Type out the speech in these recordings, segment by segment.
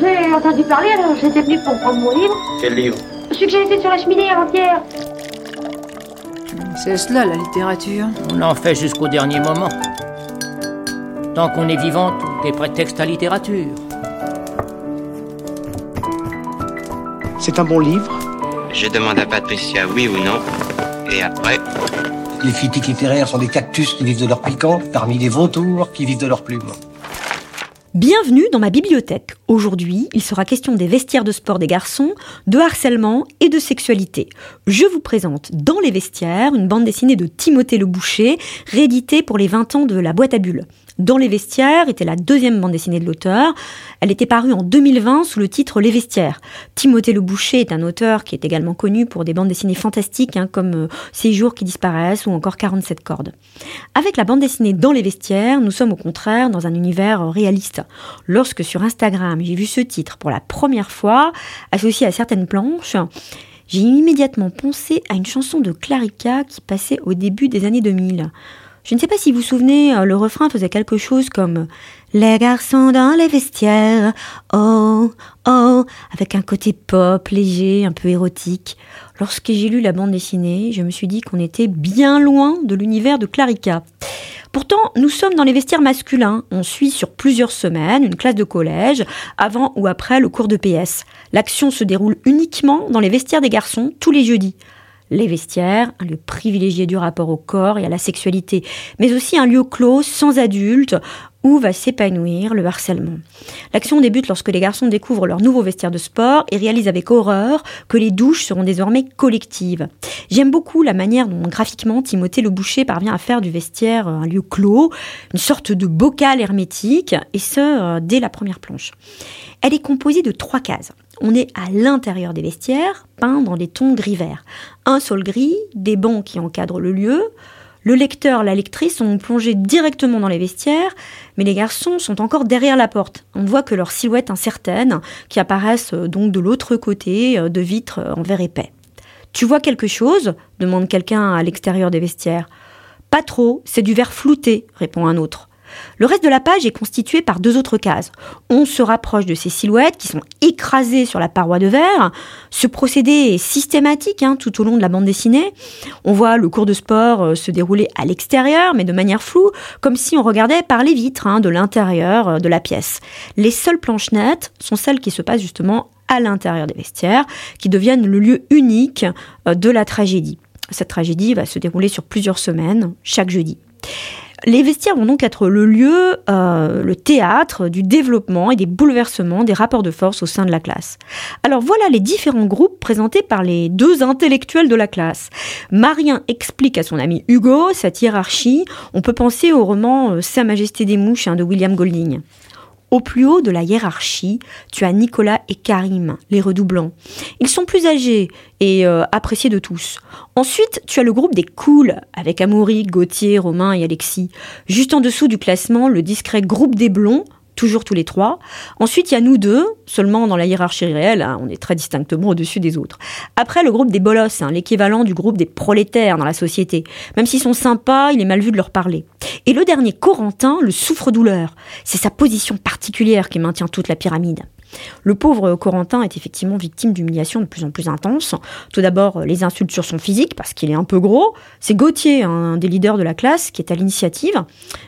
J'ai entendu parler, alors j'étais venu pour prendre mon livre. Quel livre Celui que j'ai laissé sur la cheminée avant-hier. C'est cela la littérature. On en fait jusqu'au dernier moment. Tant qu'on est vivant, tout est prétexte à littérature. C'est un bon livre. Je demande à Patricia oui ou non. Et après, Les critiques littéraires sont des cactus qui vivent de leur piquant, parmi les vautours qui vivent de leurs plumes. Bienvenue dans ma bibliothèque. Aujourd'hui, il sera question des vestiaires de sport des garçons, de harcèlement et de sexualité. Je vous présente Dans les vestiaires, une bande dessinée de Timothée Le Boucher, rééditée pour les 20 ans de la boîte à bulles. Dans les vestiaires était la deuxième bande dessinée de l'auteur. Elle était parue en 2020 sous le titre Les vestiaires. Timothée Le Boucher est un auteur qui est également connu pour des bandes dessinées fantastiques hein, comme euh, Ces jours qui disparaissent ou encore 47 cordes. Avec la bande dessinée Dans les vestiaires, nous sommes au contraire dans un univers euh, réaliste. Lorsque sur Instagram j'ai vu ce titre pour la première fois, associé à certaines planches, j'ai immédiatement pensé à une chanson de Clarica qui passait au début des années 2000. Je ne sais pas si vous vous souvenez, euh, le refrain faisait quelque chose comme Les garçons dans les vestiaires, oh, oh, avec un côté pop, léger, un peu érotique. Lorsque j'ai lu la bande dessinée, je me suis dit qu'on était bien loin de l'univers de Clarica. Pourtant, nous sommes dans les vestiaires masculins. On suit sur plusieurs semaines une classe de collège, avant ou après le cours de PS. L'action se déroule uniquement dans les vestiaires des garçons tous les jeudis. Les vestiaires, un lieu privilégié du rapport au corps et à la sexualité, mais aussi un lieu clos, sans adultes, où va s'épanouir le harcèlement. L'action débute lorsque les garçons découvrent leur nouveau vestiaire de sport et réalisent avec horreur que les douches seront désormais collectives. J'aime beaucoup la manière dont graphiquement Timothée Le Boucher parvient à faire du vestiaire un lieu clos, une sorte de bocal hermétique, et ce, euh, dès la première planche. Elle est composée de trois cases. On est à l'intérieur des vestiaires, peints dans des tons gris-vert. Un sol gris, des bancs qui encadrent le lieu, le lecteur, la lectrice sont plongés directement dans les vestiaires, mais les garçons sont encore derrière la porte. On ne voit que leurs silhouettes incertaines qui apparaissent euh, donc de l'autre côté euh, de vitres en verre épais. Tu vois quelque chose? demande quelqu'un à l'extérieur des vestiaires. Pas trop, c'est du verre flouté, répond un autre. Le reste de la page est constitué par deux autres cases. On se rapproche de ces silhouettes qui sont écrasées sur la paroi de verre. Ce procédé est systématique hein, tout au long de la bande dessinée. On voit le cours de sport euh, se dérouler à l'extérieur, mais de manière floue, comme si on regardait par les vitres hein, de l'intérieur euh, de la pièce. Les seules planches nettes sont celles qui se passent justement à l'intérieur des vestiaires, qui deviennent le lieu unique euh, de la tragédie. Cette tragédie va se dérouler sur plusieurs semaines, chaque jeudi. Les vestiaires vont donc être le lieu, euh, le théâtre du développement et des bouleversements des rapports de force au sein de la classe. Alors voilà les différents groupes présentés par les deux intellectuels de la classe. Marien explique à son ami Hugo cette hiérarchie. On peut penser au roman euh, Sa Majesté des Mouches hein, de William Golding. Au plus haut de la hiérarchie, tu as Nicolas et Karim, les redoublants. Ils sont plus âgés et euh, appréciés de tous. Ensuite, tu as le groupe des cools, avec Amaury, Gauthier, Romain et Alexis. Juste en dessous du classement, le discret groupe des blonds, toujours tous les trois. Ensuite, il y a nous deux, seulement dans la hiérarchie réelle, hein, on est très distinctement au-dessus des autres. Après, le groupe des bolosses, hein, l'équivalent du groupe des prolétaires dans la société. Même s'ils sont sympas, il est mal vu de leur parler. Et le dernier, Corentin, le souffre-douleur. C'est sa position particulière qui maintient toute la pyramide. Le pauvre Corentin est effectivement victime d'humiliations de plus en plus intenses. Tout d'abord, les insultes sur son physique, parce qu'il est un peu gros. C'est Gauthier, un des leaders de la classe, qui est à l'initiative,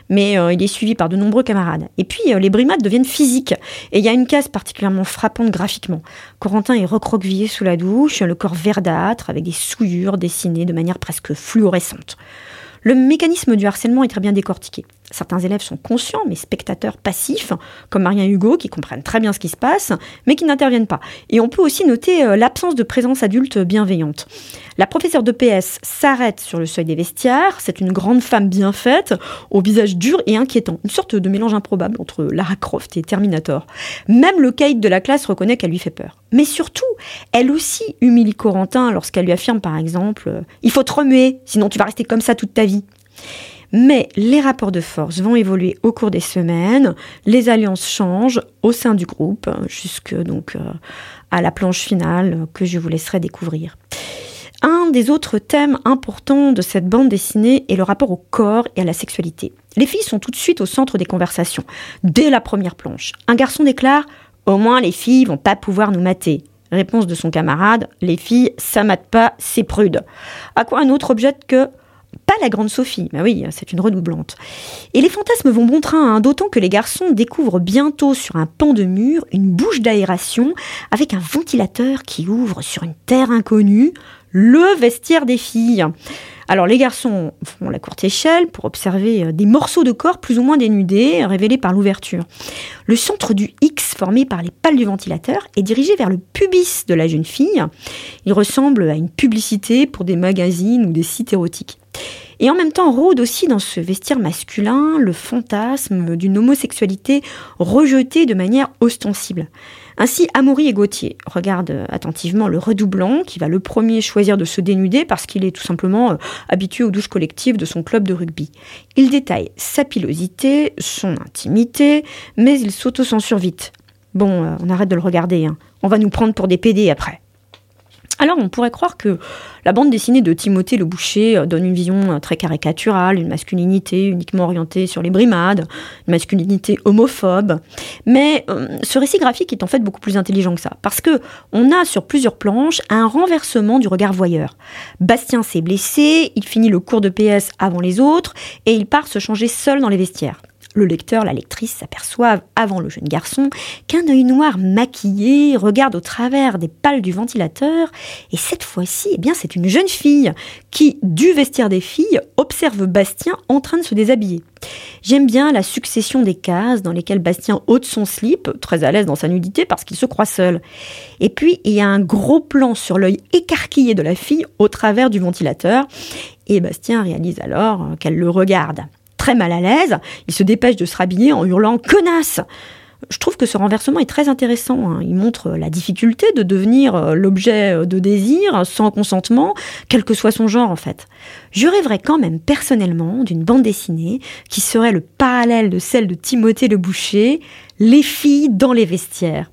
mais euh, il est suivi par de nombreux camarades. Et puis, euh, les brimades deviennent physiques. Et il y a une case particulièrement frappante graphiquement. Corentin est recroquevillé sous la douche, le corps verdâtre, avec des souillures dessinées de manière presque fluorescente. Le mécanisme du harcèlement est très bien décortiqué. Certains élèves sont conscients, mais spectateurs passifs, comme Marien Hugo, qui comprennent très bien ce qui se passe, mais qui n'interviennent pas. Et on peut aussi noter euh, l'absence de présence adulte bienveillante. La professeure de PS s'arrête sur le seuil des vestiaires. C'est une grande femme bien faite, au visage dur et inquiétant. Une sorte de mélange improbable entre Lara Croft et Terminator. Même le caïd de la classe reconnaît qu'elle lui fait peur. Mais surtout, elle aussi humilie Corentin lorsqu'elle lui affirme par exemple Il faut te remuer, sinon tu vas rester comme ça toute ta vie. Mais les rapports de force vont évoluer au cours des semaines, les alliances changent au sein du groupe, jusque donc euh, à la planche finale que je vous laisserai découvrir. Un des autres thèmes importants de cette bande dessinée est le rapport au corps et à la sexualité. Les filles sont tout de suite au centre des conversations, dès la première planche. Un garçon déclare Au moins, les filles vont pas pouvoir nous mater. Réponse de son camarade Les filles, ça mate pas, c'est prude. À quoi un autre objette que pas la grande Sophie, mais oui, c'est une redoublante. Et les fantasmes vont bon train, hein, d'autant que les garçons découvrent bientôt sur un pan de mur une bouche d'aération avec un ventilateur qui ouvre sur une terre inconnue, le vestiaire des filles. Alors les garçons font la courte échelle pour observer euh, des morceaux de corps plus ou moins dénudés révélés par l'ouverture. Le centre du X formé par les pales du ventilateur est dirigé vers le pubis de la jeune fille. Il ressemble à une publicité pour des magazines ou des sites érotiques. Et en même temps rôde aussi dans ce vestiaire masculin le fantasme d'une homosexualité rejetée de manière ostensible. Ainsi, Amaury et Gauthier regardent attentivement le redoublant qui va le premier choisir de se dénuder parce qu'il est tout simplement euh, habitué aux douches collectives de son club de rugby. Il détaille sa pilosité, son intimité, mais il s'auto-censure vite. Bon, euh, on arrête de le regarder, hein. on va nous prendre pour des PD après. Alors on pourrait croire que la bande dessinée de Timothée le Boucher euh, donne une vision euh, très caricaturale, une masculinité uniquement orientée sur les brimades, une masculinité homophobe. Mais euh, ce récit graphique est en fait beaucoup plus intelligent que ça, parce que on a sur plusieurs planches un renversement du regard voyeur. Bastien s'est blessé, il finit le cours de PS avant les autres, et il part se changer seul dans les vestiaires le lecteur, la lectrice s'aperçoivent avant le jeune garçon qu'un œil noir maquillé regarde au travers des pales du ventilateur et cette fois-ci, eh bien, c'est une jeune fille qui, du vestiaire des filles, observe Bastien en train de se déshabiller. J'aime bien la succession des cases dans lesquelles Bastien ôte son slip, très à l'aise dans sa nudité parce qu'il se croit seul. Et puis, il y a un gros plan sur l'œil écarquillé de la fille au travers du ventilateur. Et Bastien réalise alors qu'elle le regarde très mal à l'aise. Il se dépêche de se rhabiller en hurlant Connasse je trouve que ce renversement est très intéressant. Hein. Il montre la difficulté de devenir euh, l'objet euh, de désir sans consentement, quel que soit son genre en fait. Je rêverais quand même personnellement d'une bande dessinée qui serait le parallèle de celle de Timothée le Boucher, Les filles dans les vestiaires.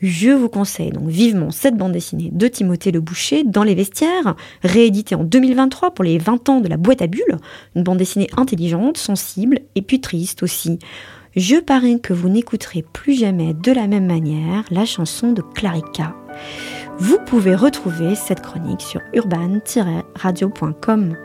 Je vous conseille donc vivement cette bande dessinée de Timothée Le Boucher dans les vestiaires, rééditée en 2023 pour les 20 ans de la boîte à bulles, une bande dessinée intelligente, sensible et puis triste aussi. Je parie que vous n'écouterez plus jamais de la même manière la chanson de Clarica. Vous pouvez retrouver cette chronique sur urban-radio.com.